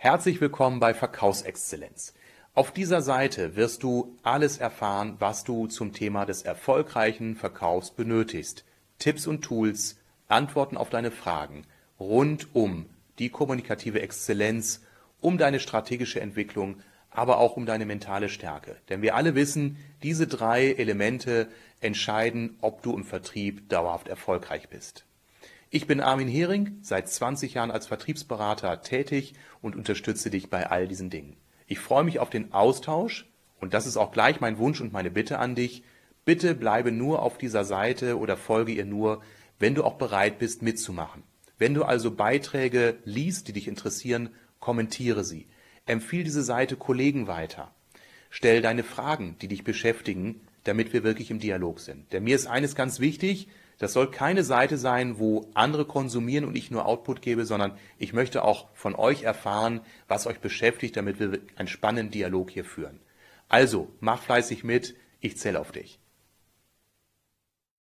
Herzlich willkommen bei Verkaufsexzellenz. Auf dieser Seite wirst du alles erfahren, was du zum Thema des erfolgreichen Verkaufs benötigst. Tipps und Tools, Antworten auf deine Fragen rund um die kommunikative Exzellenz, um deine strategische Entwicklung, aber auch um deine mentale Stärke. Denn wir alle wissen, diese drei Elemente entscheiden, ob du im Vertrieb dauerhaft erfolgreich bist. Ich bin Armin Hering, seit 20 Jahren als Vertriebsberater tätig und unterstütze dich bei all diesen Dingen. Ich freue mich auf den Austausch und das ist auch gleich mein Wunsch und meine Bitte an dich. Bitte bleibe nur auf dieser Seite oder folge ihr nur, wenn du auch bereit bist mitzumachen. Wenn du also Beiträge liest, die dich interessieren, kommentiere sie. Empfiehl diese Seite Kollegen weiter. Stell deine Fragen, die dich beschäftigen, damit wir wirklich im Dialog sind. Denn mir ist eines ganz wichtig, das soll keine Seite sein, wo andere konsumieren und ich nur Output gebe, sondern ich möchte auch von euch erfahren, was euch beschäftigt, damit wir einen spannenden Dialog hier führen. Also, mach fleißig mit, ich zähle auf dich.